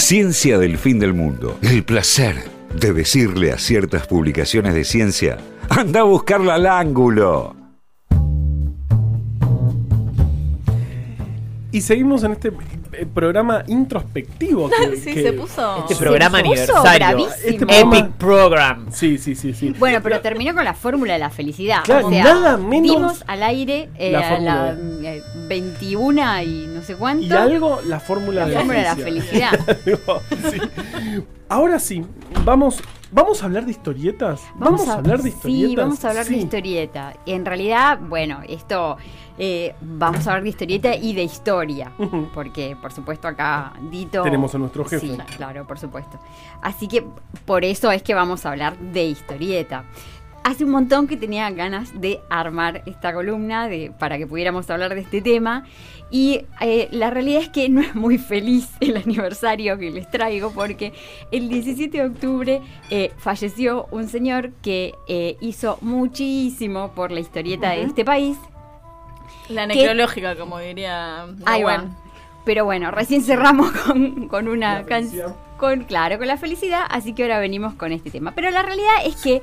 Ciencia del fin del mundo. El placer de decirle a ciertas publicaciones de ciencia, anda a buscarla al ángulo. Y seguimos en este eh, programa introspectivo. Que, Sí, que- se puso. Este Se programa puso aniversario. Este programa- Epic Program. Sí, sí, sí, sí. Bueno, pero terminó con la fórmula de la felicidad. Claro, o sea, nada menos dimos al aire eh, la a fórmula. la eh, 21 y no sé cuánto. Y algo, la fórmula La de fórmula de la sí. Ahora sí, vamos, vamos a hablar de historietas. Vamos, a, hablar de historietas. Sí, vamos a hablar de historieta. En realidad, bueno, esto eh, vamos a hablar de historieta y de historia. Porque, por supuesto, acá Dito. Tenemos a nuestro jefe. Sí, claro, por supuesto. Así que por eso es que vamos a hablar de historieta. Hace un montón que tenía ganas de armar esta columna de, para que pudiéramos hablar de este tema. Y eh, la realidad es que no es muy feliz el aniversario que les traigo porque el 17 de octubre eh, falleció un señor que eh, hizo muchísimo por la historieta de este país. La necrológica, como diría. Va. Nahuel. Pero bueno, recién cerramos con, con una canción. Con, claro, con la felicidad, así que ahora venimos con este tema. Pero la realidad es que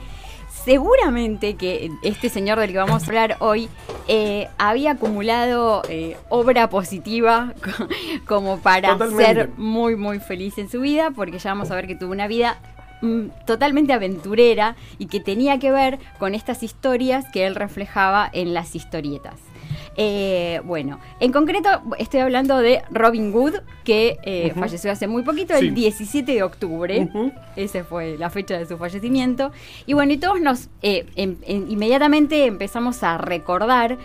seguramente que este señor del que vamos a hablar hoy eh, había acumulado eh, obra positiva co- como para Totalmente. ser muy, muy feliz en su vida, porque ya vamos a ver que tuvo una vida mm, totalmente aventurera y que tenía que ver con estas historias que él reflejaba en las historietas. Eh, bueno, en concreto estoy hablando de Robin Hood, que eh, falleció hace muy poquito, Sí. el 17 de octubre. Esa fue la fecha de su fallecimiento. Y bueno, y todos nos eh, em- em- inmediatamente empezamos a recordar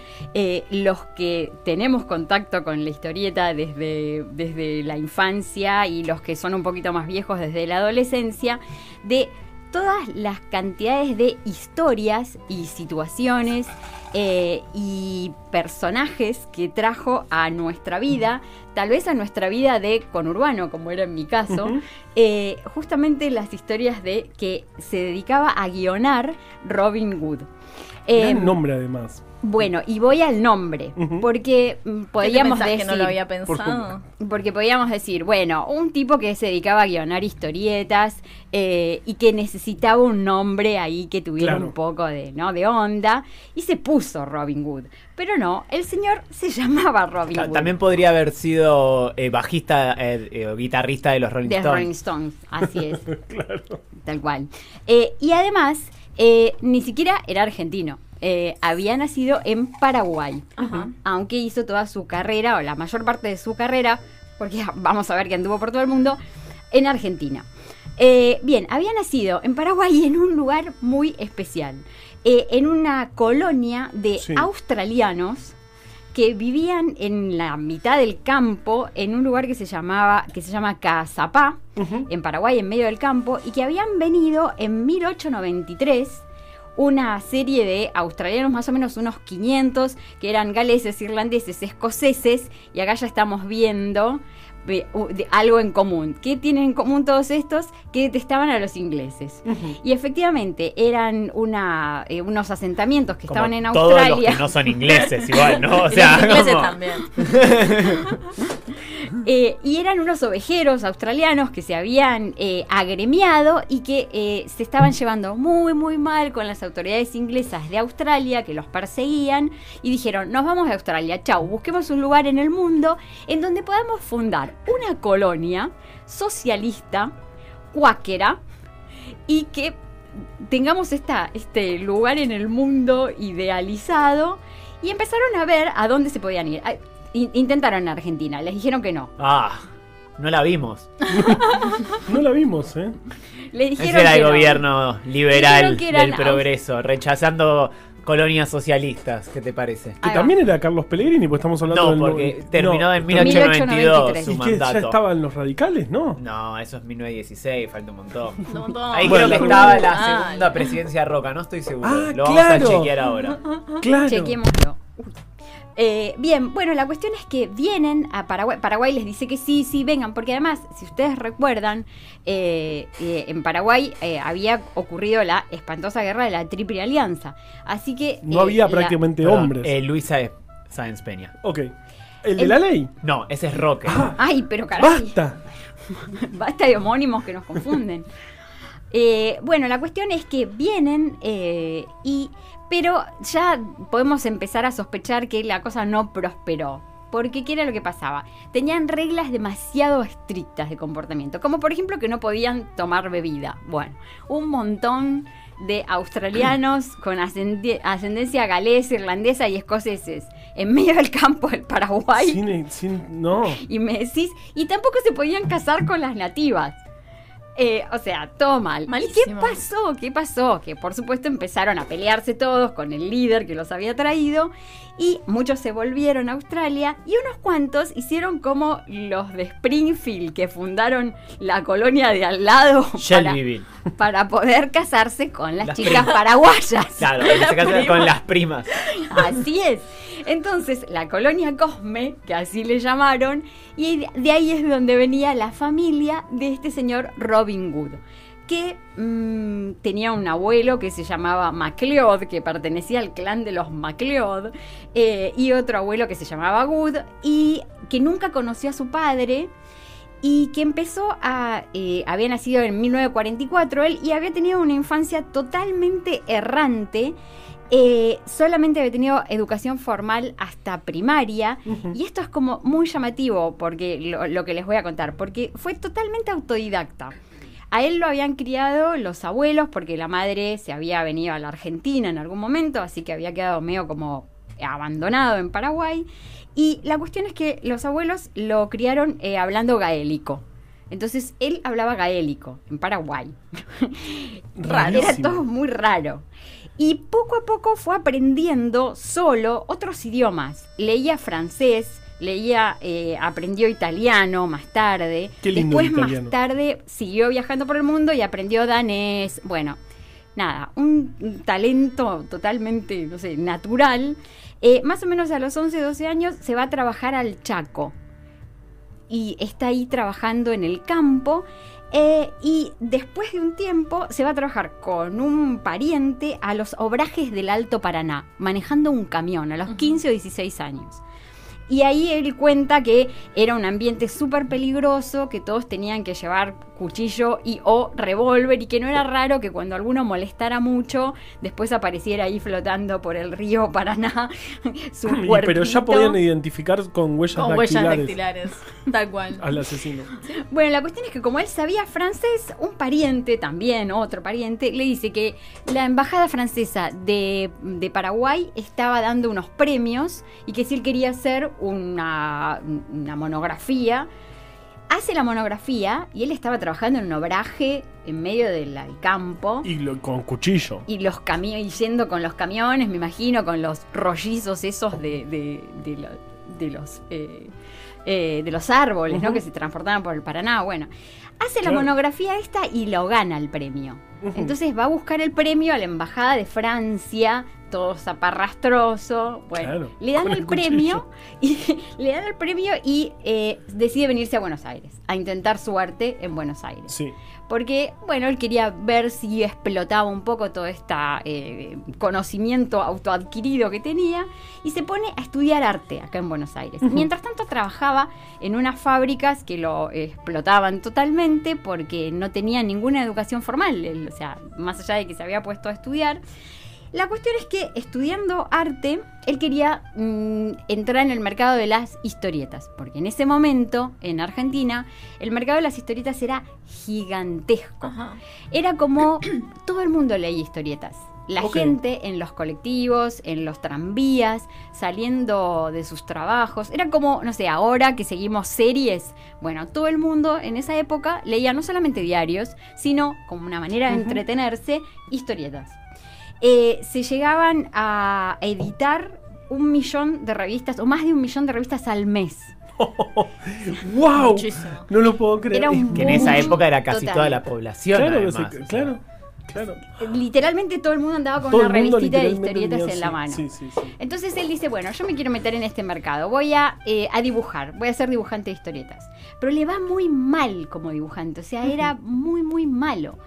los que tenemos contacto con la historieta desde, desde la infancia y los que son un poquito más viejos desde la adolescencia, de todas las cantidades de historias y situaciones eh, y personajes que trajo a nuestra vida, tal vez a nuestra vida de conurbano, como era en mi caso, eh, justamente las historias de que se dedicaba a guionar Robin Hood. Gran Eh, nombre además. Bueno, y voy al nombre, porque mm, ¿Qué te podríamos pensás decir... que no lo había Por pensado? Porque podríamos decir, bueno, un tipo que se dedicaba a guionar historietas eh, y que necesitaba un nombre ahí que tuviera Claro. un poco de, ¿no? de onda y se puso Robin Hood. Pero no, el señor se llamaba Robin Hood. También podría haber sido eh, bajista eh, eh, o guitarrista de los Rolling de Stones. Rolling Stones, así es. Tal cual. Eh, y además, eh, ni siquiera era argentino. Eh, había nacido en Paraguay, Ajá. aunque hizo toda su carrera, o la mayor parte de su carrera, porque vamos a ver que anduvo por todo el mundo, en Argentina. Eh, bien, había nacido en Paraguay en un lugar muy especial, eh, en una colonia de Sí. australianos que vivían en la mitad del campo, en un lugar que se llamaba, que se llama Cazapá, en Paraguay, en medio del campo, y que habían venido en 1893 una serie de australianos, más o menos unos 500, que eran galeses, irlandeses, escoceses, y acá ya estamos viendo eh, de- algo en común. ¿Qué tienen en común todos estos? Que detestaban a los ingleses. Y efectivamente eran una, eh, unos asentamientos que Como estaban en todos Australia. los que no son ingleses igual, ¿no? O sea, los ingleses como- también. Eh, y eran unos ovejeros australianos que se habían eh, agremiado y que eh, se estaban llevando muy, muy mal con las autoridades inglesas de Australia que los perseguían y dijeron, nos vamos a Australia, chau, busquemos un lugar en el mundo en donde podamos fundar una colonia socialista, cuáquera, y que tengamos esta, este lugar en el mundo idealizado y empezaron a ver a dónde se podían ir. In- Intentaron en Argentina, les dijeron que no. Ah, no la vimos. No la vimos, ¿eh? Ese era que el no. gobierno liberal del progreso, rechazando colonias socialistas. ¿Qué te parece? Que también era Carlos Pellegrini, pues estamos hablando No, del... porque terminó no, en totalmente. 1892 su ¿Y que ya mandato. estaban los radicales? No. No, eso es 1916, falta un montón. Un montón. Ahí Bueno, creo que estaba la Ah, segunda presidencia Roca, no estoy seguro. Ah, Lo vamos claro. a chequear ahora. Claro. Chequémoslo. Eh, bien, bueno, la cuestión es que vienen a Paraguay. Paraguay les dice que sí, sí, vengan, porque además, si ustedes recuerdan, eh, eh, en Paraguay eh, había ocurrido la espantosa guerra de la Triple Alianza. Así que. No eh, había la- prácticamente Perdón, hombres. eh, Luisa Sáenz Peña. Ok. ¿El de la ley? No, ese es Roque. Ah, Ay, pero caray. ¡Basta! Basta de homónimos que nos confunden. Eh, bueno, la cuestión es que vienen eh, y. Pero ya podemos empezar a sospechar que la cosa no prosperó. Porque, ¿qué era lo que pasaba? Tenían reglas demasiado estrictas de comportamiento. Como por ejemplo que no podían tomar bebida. Bueno, un montón de australianos con ascendencia galesa, irlandesa y escoceses en medio del campo del Paraguay Sin, sin- no. y me decís, y tampoco se podían casar con las nativas. Eh, o sea, todo mal. ¿Y qué Malísimo. pasó? ¿Qué pasó? Que por supuesto empezaron a pelearse todos con el líder que los había traído y muchos se volvieron a Australia y unos cuantos hicieron como los de Springfield que fundaron la colonia de al lado para, para poder casarse con las, Las chicas primas. paraguayas. Claro, en este Primas. con las primas. Así es. Entonces, la colonia Cosme, que así le llamaron, y de ahí es de donde venía la familia de este señor Robin Hood, que mm, tenía un abuelo que se llamaba MacLeod, que pertenecía al clan de los MacLeod, eh, y otro abuelo que se llamaba Good, y que nunca conoció a su padre, y que empezó a... eh, había nacido en 1944 él y había tenido una infancia totalmente errante. eh, solamente había tenido educación formal hasta primaria y esto es como muy llamativo porque lo, lo que les voy a contar, porque fue totalmente autodidacta. A él lo habían criado los abuelos porque la madre se había venido a la Argentina en algún momento, así que había quedado medio como abandonado en Paraguay. Y la cuestión es que los abuelos lo criaron eh, hablando gaélico. Entonces él hablaba gaélico en Paraguay. Era todo muy raro. Y poco a poco fue aprendiendo solo otros idiomas. Leía francés, leía, eh, aprendió italiano más tarde. Qué lindo Después italiano. más tarde siguió viajando por el mundo y aprendió danés. Bueno, nada, un un talento totalmente, no sé, natural. Eh, más o menos a los 11, 12 años se va a trabajar al Chaco. Y está ahí trabajando en el campo. eh, y después de un tiempo se va a trabajar con un pariente a los obrajes del Alto Paraná, manejando un camión a los 15 o 16 años. Y ahí él cuenta que era un ambiente súper peligroso, que todos tenían que llevar cuchillo y o revólver y que no era raro que cuando alguno molestara mucho, después apareciera ahí flotando por el río Paraná su pero ya podían identificar con huellas Con huellas dactilares dactilares. Tal cual. al asesino. Bueno, la cuestión es que como él sabía francés, un pariente también, otro pariente, le dice que la embajada francesa de, de Paraguay estaba dando unos premios y que si él quería hacer una, una monografía, hace la monografía y él estaba trabajando en un obraje en medio del campo. Y lo- con cuchillo. Y los camiones, yendo con los camiones, me imagino, con los rollizos esos de, de, de lo- de los eh, eh, de los árboles, ¿no? Que se transportaban por el Paraná. Bueno, hace la monografía esta y lo gana el premio. Entonces va a buscar el premio a la embajada de Francia, todo zaparrastroso. Bueno, Claro, le dan el, el premio y le dan el premio y eh, decide venirse a Buenos Aires a intentar suerte en Buenos Aires Sí. Porque, bueno, él quería ver si explotaba un poco todo este conocimiento autoadquirido que tenía y se pone a estudiar arte acá en Buenos Aires. Mientras tanto trabajaba en unas fábricas que lo explotaban totalmente porque no tenía ninguna educación formal, él, o sea, más allá de que se había puesto a estudiar. La cuestión es que estudiando arte, él quería mm, entrar en el mercado de las historietas, porque en ese momento, en Argentina, el mercado de las historietas era gigantesco. Ajá. Era como todo el mundo leía historietas. La gente en los colectivos, en los tranvías, saliendo de sus trabajos. Era como, no sé, ahora que seguimos series. Bueno, todo el mundo en esa época leía no solamente diarios, sino como una manera de entretenerse, historietas. Eh, se llegaban a editar un millón de revistas, o más de un millón de revistas al mes. ¡Wow! Muchísimo. No lo puedo creer. Era un Que en esa época era casi total. toda la población. Claro, además, claro, claro. Literalmente todo el mundo andaba con Todo una revistita de historietas tenía- en la mano. Sí, sí, sí. Entonces él dice, bueno, yo me quiero meter en este mercado, voy a, eh, a dibujar, voy a ser dibujante de historietas. Pero le va muy mal como dibujante, o sea, era muy, muy malo.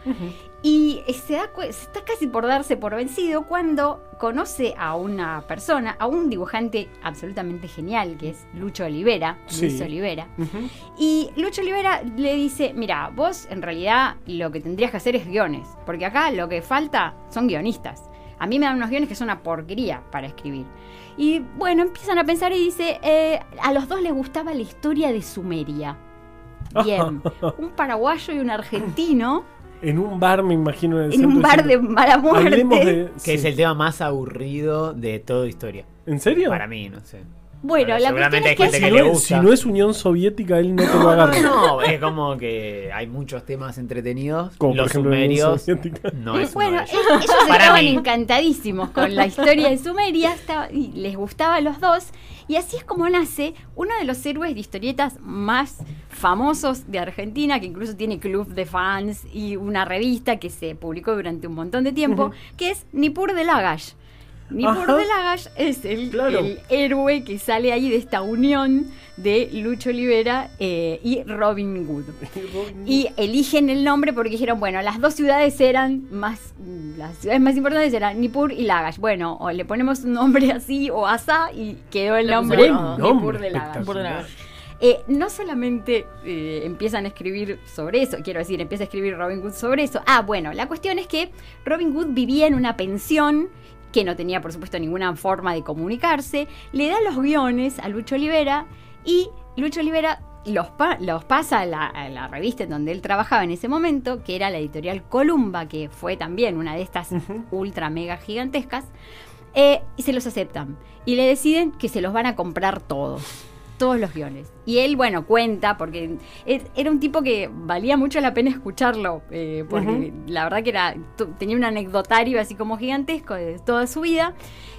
Y se, da está casi por darse por vencido cuando conoce a una persona, a un dibujante absolutamente genial, que es Lucho Olivera, Sí. Luis Olivera. Y Lucho Olivera le dice, mira, vos en realidad lo que tendrías que hacer es guiones, porque acá lo que falta son guionistas. A mí me dan unos guiones que son una porquería para escribir. Y bueno, empiezan a pensar y dice, eh, a los dos les gustaba la historia de Sumeria. Bien, un paraguayo y un argentino En un bar, me imagino. En, el en un bar de mala "Hablemos muerte. de- Que sí. es el tema más aburrido de toda historia. ¿En serio? Para mí, no sé. Bueno, la seguramente cuestión es hay que gente si, que no le es, gusta. si no es Unión Soviética, él no te lo agarra. No, es como que hay muchos temas entretenidos. Como por los sumerios Soviética. no es bueno, ellos. ellos Para estaban mí. encantadísimos con la historia de Sumeria estaba- y les gustaba a los dos. Y así es como nace uno de los héroes de historietas más famosos de Argentina, que incluso tiene club de fans y una revista que se publicó durante un montón de tiempo, que es Nippur de Lagash. Nippur Ajá. de Lagash es el, Claro. el héroe que sale ahí de esta unión de Lucho Olivera eh, y Robin Hood. Y eligen el nombre porque dijeron, bueno, las dos ciudades eran más, las ciudades más importantes eran Nippur y Lagash. Bueno, o le ponemos un nombre así o asá y quedó el nombre Buen Nippur de Lagash. Eh, no solamente eh, empiezan a escribir sobre eso, quiero decir, empieza a escribir Robin Hood sobre eso. Ah, bueno, la cuestión es que Robin Hood vivía en una pensión que no tenía, por supuesto, ninguna forma de comunicarse. Le da los guiones a Lucho Olivera y Lucho Olivera los, pa- los pasa a la, a la revista en donde él trabajaba en ese momento, que era la editorial Columba, que fue también una de estas ultra mega gigantescas, eh, y se los aceptan. Y le deciden que se los van a comprar todos. Todos los guiones. Y él, bueno, cuenta, porque es- era un tipo que valía mucho la pena escucharlo, eh, porque la verdad que era tenía un anecdotario así como gigantesco de toda su vida.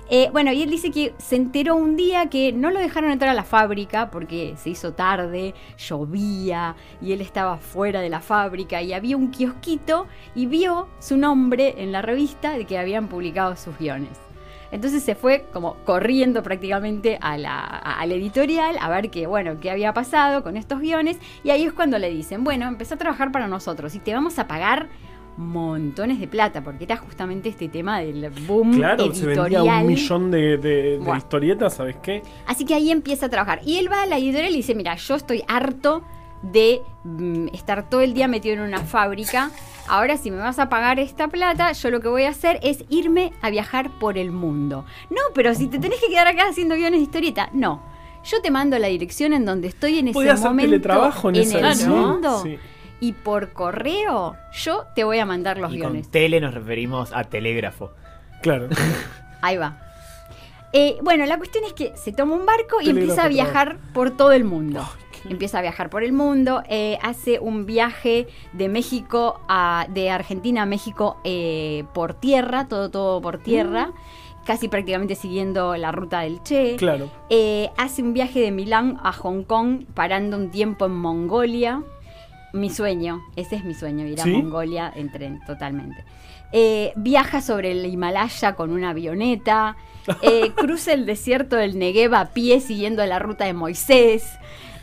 Eh, bueno, y él dice que se enteró un día que no lo dejaron entrar a la fábrica porque se hizo tarde, llovía y él estaba fuera de la fábrica y había un kiosquito y vio su nombre en la revista de que habían publicado sus guiones. Entonces se fue como corriendo prácticamente a la, a- a la editorial a ver qué, bueno, qué había pasado con estos guiones. Y ahí es cuando le dicen, bueno, empezó a trabajar para nosotros y te vamos a pagar montones de plata, porque era justamente este tema del boom Claro, se vendía editorial. un millón de, de- historietas, ¿sabes qué? Así que ahí empieza a trabajar. Y él va a la editorial y dice, mira, yo estoy harto de mm, estar todo el día metido en una fábrica. Ahora si me vas a pagar esta plata, yo lo que voy a hacer es irme a viajar por el mundo. No, pero si te tenés que quedar acá haciendo guiones de historieta, no. Yo te mando la dirección en donde estoy en ese hacer momento teletrabajo en, esa el sí, mundo sí. y por correo yo te voy a mandar los Y con guiones. tele nos referimos a telégrafo. Claro. Ahí va. Eh, bueno, la cuestión es que se toma un barco y Telégrafo empieza a viajar por todo el mundo. Qué- Empieza a viajar por el mundo, eh, hace un viaje de México a, de Argentina a México eh, por tierra, todo, todo por tierra, casi prácticamente siguiendo la ruta del Che. Claro. Eh, hace un viaje de Milán a Hong Kong, parando un tiempo en Mongolia. Mi sueño, ese es mi sueño, ir a ¿Sí? Mongolia en tren, totalmente. Eh, viaja sobre el Himalaya con una avioneta. eh, cruza el desierto del Negev a pie siguiendo la ruta de Moisés.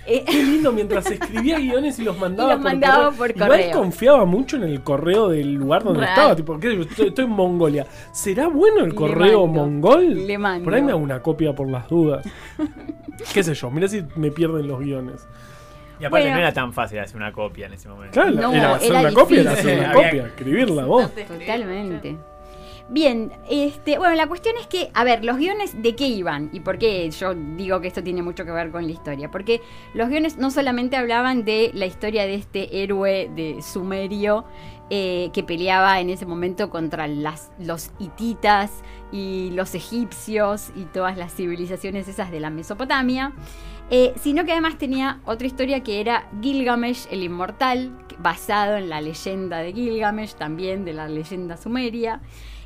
Eh, Qué lindo mientras escribía guiones y los mandaba, Y los mandaba por Igual correo. confiaba mucho en el correo del lugar donde Real. estaba. Tipo, estoy, estoy en Mongolia. ¿Será bueno el Le correo mando, mongol? le mando. Por ahí me hago una copia por las dudas. ¿Qué sé yo? Mira si me pierden los guiones. Y aparte Bueno. no era tan fácil hacer una copia en ese momento. Claro, No, era hacer era una copia, era hacer una copia, escribirla vos. Totalmente. Bien, este, bueno, la cuestión es que, a ver, los guiones de qué iban y por qué yo digo que esto tiene mucho que ver con la historia, porque los guiones no solamente hablaban de la historia de este héroe de Sumerio eh, que peleaba en ese momento contra los hititas y los egipcios y todas las civilizaciones esas de la Mesopotamia, eh, sino que además tenía otra historia que era Gilgamesh el Inmortal, basado en la leyenda de Gilgamesh, también de la leyenda sumeria.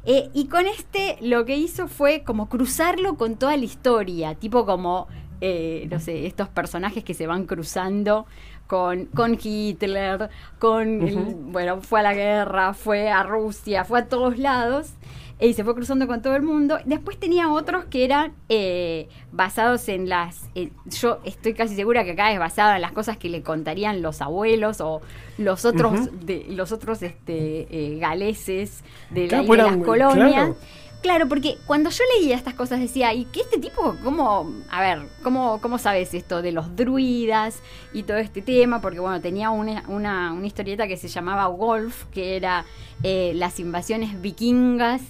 Eh, y con este lo que hizo fue como cruzarlo con toda la historia, tipo como, eh, no sé, estos personajes que se van cruzando con, con Hitler, con, el- bueno, fue a la guerra, fue a Rusia, fue a todos lados y se fue cruzando con todo el mundo. Después tenía otros que eran eh, basados en las, eh, yo estoy casi segura que acá es basado en las cosas que le contarían los abuelos o los otros, de, los otros este, eh, galeses de, la- las colonias. claro. Claro, porque cuando yo leía estas cosas decía, ¿y que este tipo, cómo, a ver, cómo, cómo sabes esto de los druidas y todo este tema? Porque bueno, tenía una, una, una historieta que se llamaba Golf, que era eh, las invasiones vikingas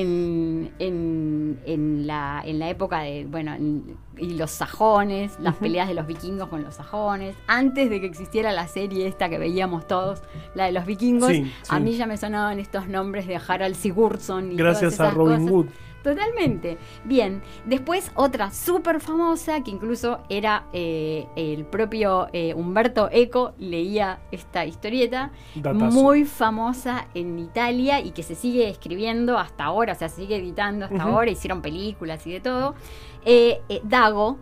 en, en, en la, en la época de, bueno, en- y los sajones, las peleas de los vikingos con los sajones, antes de que existiera la serie esta que veíamos todos, la de los vikingos, Sí, a mí ya me sonaban estos nombres de Harald Sigurdsson. Y Gracias todas a esas Robin cosas. Hood. Totalmente. Bien. Después otra súper famosa que incluso era eh, el propio eh, Humberto Eco leía esta historieta. Datazo. Muy famosa en Italia y que se sigue escribiendo hasta ahora, o sea, se sigue editando hasta ahora, hicieron películas y de todo. Eh, eh, Dago,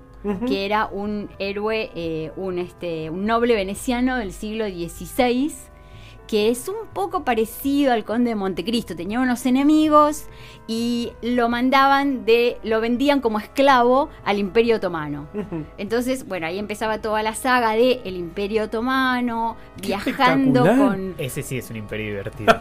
que era un héroe, eh, un, este, un noble veneciano del siglo XVI, que es un poco parecido al conde de Montecristo. Tenía unos enemigos y lo mandaban de, lo vendían como esclavo al Imperio Otomano. Entonces, bueno, ahí empezaba toda la saga de el Imperio Otomano, Qué viajando con Ese sí es un imperio divertido.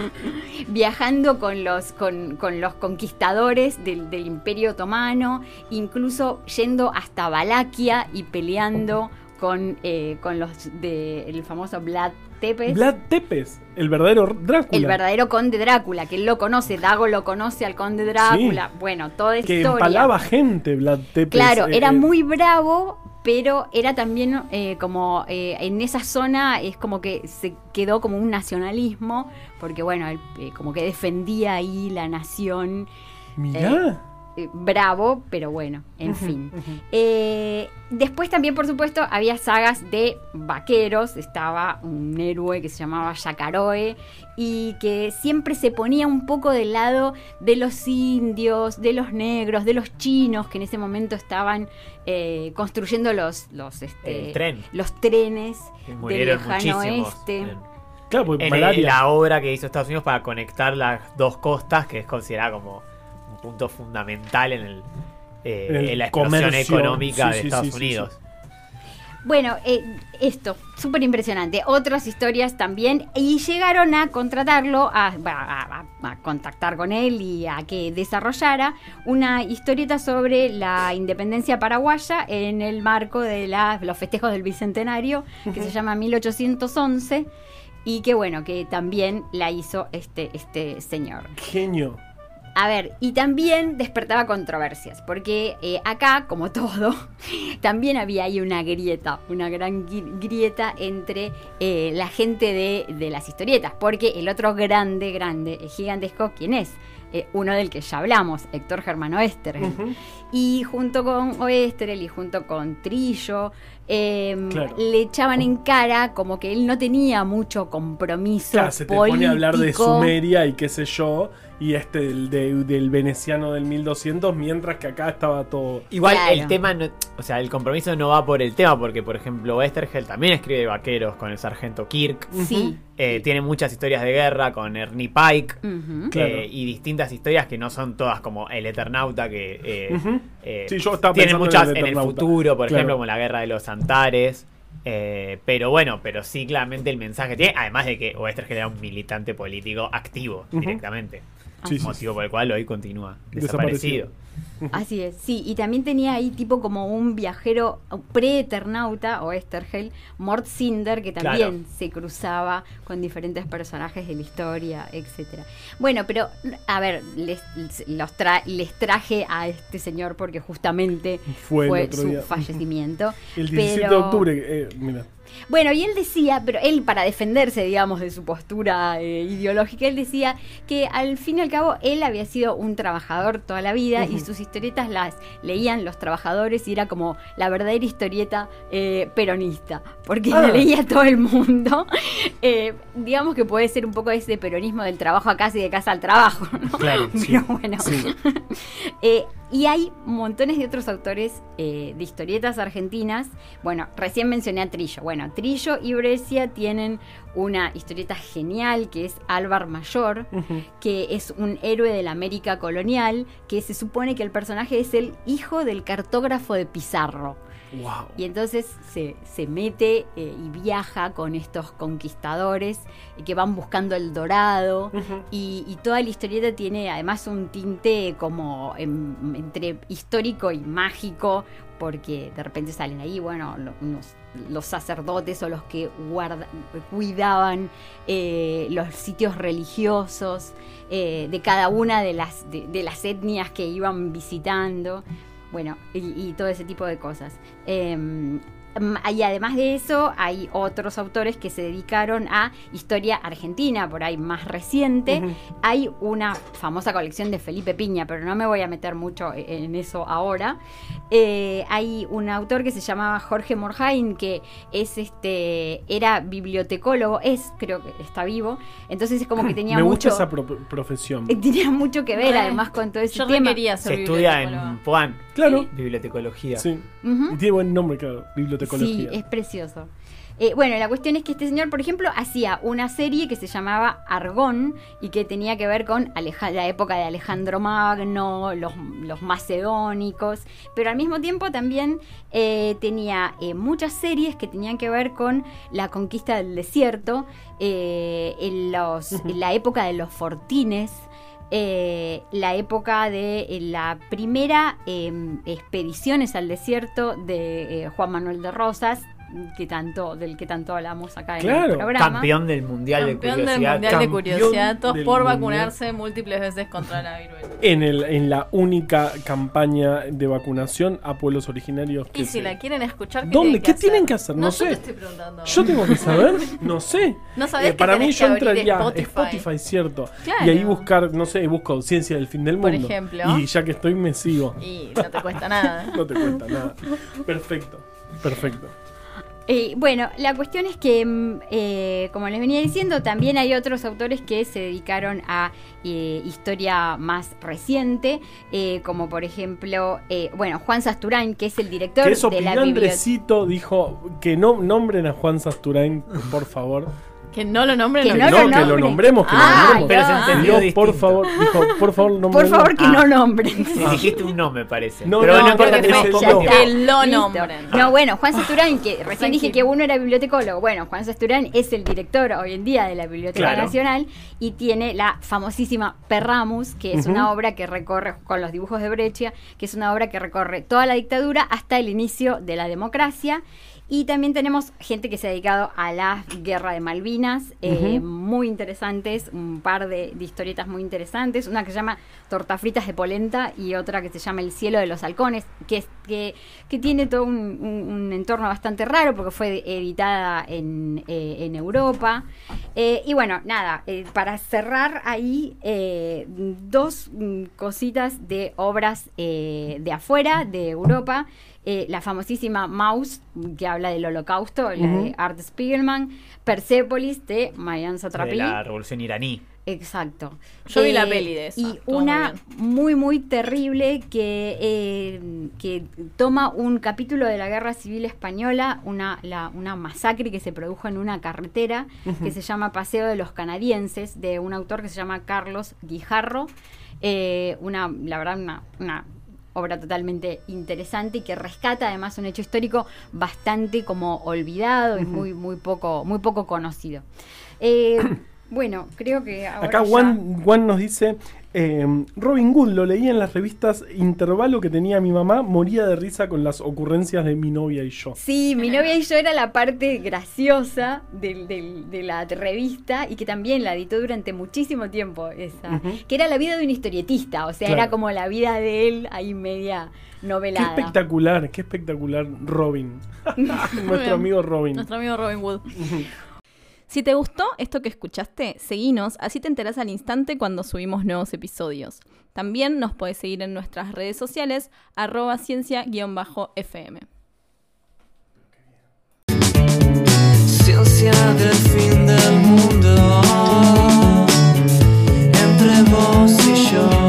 viajando con los, con, con los conquistadores del, del Imperio Otomano, incluso yendo hasta Valaquia y peleando con, eh, con los del famoso Vlad Tepes. Vlad Tepes, el verdadero Drácula. el verdadero conde Drácula, que él lo conoce, Dago lo conoce al conde Drácula. Bueno, toda esa Que historia. empalaba gente, Vlad Tepes. Claro, eh, era eh, muy bravo, pero era también eh, como eh, en esa zona es como que se quedó como un nacionalismo, porque bueno, él, eh, como que defendía ahí la nación. Mirá. Eh, bravo, pero bueno, en fin. Eh, después también, por supuesto, había sagas de vaqueros. Estaba un héroe que se llamaba Yacaroe y que siempre se ponía un poco del lado de los indios, de los negros, de los chinos que en ese momento estaban eh, construyendo los, los, este, tren. los trenes del lejano oeste. En- Claro, En malaria. la obra que hizo Estados Unidos para conectar las dos costas, que es considerada como punto fundamental en, el, eh, El en la explosión comercio. económica Sí, de sí, Estados sí, sí, Unidos. Bueno, eh, esto, súper impresionante. Otras historias también. Y llegaron a contratarlo, a, a- a- a contactar con él y a que desarrollara una historieta sobre la independencia paraguaya en el marco de la- los festejos del Bicentenario, que se llama 1811. Y que bueno, que también la hizo este, este señor. Genio. A ver, y también despertaba controversias, porque eh, acá, como todo, también había ahí una grieta, una gran gri- grieta entre eh, la gente de, de las historietas, porque el otro grande, grande, gigantesco, ¿quién es? Eh, uno del que ya hablamos, Héctor Germano Oestergel. Ujú. Y junto con Oestergel y junto con Trillo, Claro. le echaban en cara como que él no tenía mucho compromiso Claro, se te político. pone a hablar de Sumeria y qué sé yo, y este del, de- del veneciano del 1200, mientras que acá estaba todo. Igual Claro. el tema, no- o sea, el compromiso no va por el tema, porque por ejemplo Westergel también escribe vaqueros con el sargento Kirk. Sí. Eh, tiene muchas historias de guerra con Ernie Pike. Eh, y distintas historias que no son todas como el Eternauta que eh, eh, Sí, yo tienen pensando en muchas el en el, futuro, por Claro. ejemplo, como la guerra de los Antares. eh, pero bueno, pero sí claramente el mensaje tiene, además de que Westergel era un militante político activo Ujú. directamente. Sí, sí, motivo por el cual hoy continúa Desaparecido. desaparecido. Así es, sí, y también tenía ahí tipo como un viajero pre-eternauta o Estergel, Mort Cinder, que también se cruzaba con diferentes personajes de la historia, etcétera. Bueno, pero a ver, les, los tra- les traje a este señor porque justamente Fue su día. fallecimiento. El 17 pero- de octubre, eh, mira. Bueno, y él decía, pero él para defenderse, digamos, de su postura eh, ideológica, él decía que al fin y al cabo él había sido un trabajador toda la vida y sus historietas las leían los trabajadores y era como la verdadera historieta eh, peronista, porque Ah. la leía todo el mundo. Eh, digamos que puede ser un poco ese peronismo del trabajo a casa y de casa al trabajo, ¿no? Claro, sí, Pero bueno. sí. Y hay montones de otros autores eh, de historietas argentinas. Bueno, recién mencioné a Trillo. Bueno, Trillo y Brescia tienen una historieta genial que es Álvar Mayor, que es un héroe de la América colonial, que se supone que el personaje es el hijo del cartógrafo de Pizarro. Wow. Y entonces se, se mete eh, y viaja con estos conquistadores eh, que van buscando el dorado. y, y toda la historieta tiene además un tinte como em- entre histórico y mágico, porque de repente salen ahí, bueno, lo- unos- los sacerdotes o los que guarda- cuidaban eh, los sitios religiosos eh, de cada una de las, de, de las etnias que iban visitando. Bueno, y, y todo ese tipo de cosas. Em, y además de eso, hay otros autores que se dedicaron a historia argentina, por ahí más reciente. Hay una famosa colección de Felipe Piña, pero no me voy a meter mucho e- en eso ahora. Eh, hay un autor que se llamaba Jorge Morhain, que es este era bibliotecólogo, es, creo que está vivo. Entonces es como que tenía Me mucho. gusta esa pro- profesión. Tenía mucho que ver además con todo ese Yo tema. ser Se estudia en Puan, Claro. bibliotecología. Sí. Y tiene buen nombre, claro. Bibliotecología. es precioso. Eh, bueno, la cuestión es que este señor, por ejemplo, hacía una serie que se llamaba Argón y que tenía que ver con Aleja- la época de Alejandro Magno, los, los macedónicos, pero al mismo tiempo también eh, tenía eh, muchas series que tenían que ver con la conquista del desierto, en, los, en la época de los fortines. Eh, la época de eh, la primera eh, expediciones al desierto de eh, Juan Manuel de Rosas, que tanto, del que tanto hablamos acá en Claro. el programa. Campeón del mundial de Campeón del curiosidad. Mundial de Curiosidad, todos del por mundial. vacunarse múltiples veces contra la viruela. En, el, en la única campaña de vacunación a pueblos originarios que Y si se- la quieren escuchar, ¿qué ¿Dónde? tienen ¿Qué tienen que hacer? No No, sé. yo te estoy preguntando. Yo tengo que saber, no sé. No sabés Eh, que para mí yo entraría a Spotify. Spotify, cierto. Claro. Y ahí buscar, no sé, busco Ciencia del Fin del Por Mundo. ejemplo. Y ya que estoy me sigo. Y no te cuesta nada. No te cuesta nada. Perfecto. Perfecto. Eh, bueno, la cuestión es que, mm, eh, como les venía diciendo, también hay otros autores que se dedicaron a eh, historia más reciente, eh, como por ejemplo, eh, bueno, Juan Sasturain, que es el director Que eso de la biblioteca. Dijo que no nombren a Juan Sasturain, por favor. Que no lo nombren. Que no que lo no, que lo nombremos, que Ah, lo nombremos. Pero se entendió por favor, dijo, por favor, Por nombren- favor, que Ah. no nombren. Dijiste un no, me parece. No, Pero no, importa, no, tenemos tiempo. Que lo nombren. No, bueno, Juan Sasturain, que recién dije que uno era bibliotecólogo. Bueno, Juan Sasturain es el director hoy en día de la Biblioteca Claro. Nacional y tiene la famosísima Perramus, que es una obra que recorre, con los dibujos de Breccia, que es una obra que recorre toda la dictadura hasta el inicio de la democracia. Y también tenemos gente que se ha dedicado a la guerra de Malvinas, eh, muy interesantes, un par de, de historietas muy interesantes, una que se llama Torta Fritas de Polenta y otra que se llama El Cielo de los Halcones, que, es, que, que tiene todo un, un- un entorno bastante raro porque fue editada en, eh, en Europa. Eh, y bueno, nada, para cerrar ahí, dos mm, cositas de obras eh, de afuera, de Europa. Eh, la famosísima Maus, que habla del holocausto, la de. Art Spiegelman. Persepolis, de Marianne De Satrapi. la revolución iraní. Exacto. Yo vi la peli de esa, Y muy una muy, muy terrible que, eh, que toma un capítulo de la Guerra Civil Española, una, la- una masacre que se produjo en una carretera que se llama Paseo de los Canadienses, de un autor que se llama Carlos Guijarro. Eh, una, la verdad, una, una obra totalmente interesante y que rescata además un hecho histórico bastante como olvidado y muy, muy poco, muy poco conocido. Eh, bueno, creo que ahora Acá ya- Juan, Juan nos dice, eh, Robin Hood lo leí en las revistas Intervalo que tenía mi mamá, moría de risa con las ocurrencias de mi novia y yo. Sí, mi novia y yo era la parte graciosa del- del- de la revista y que también la editó durante muchísimo tiempo esa, que era la vida de un historietista, o sea, Claro. era como la vida de él ahí media Qué novelada. espectacular, qué espectacular Robin. Nuestro amigo Robin. Nuestro amigo Robin Wood. Si te gustó esto que escuchaste, seguinos, así te enterás al instante cuando subimos nuevos episodios. También nos podés seguir en nuestras redes sociales, arroba ciencia-fm. Ciencia del fin del mundo, entre vos y yo.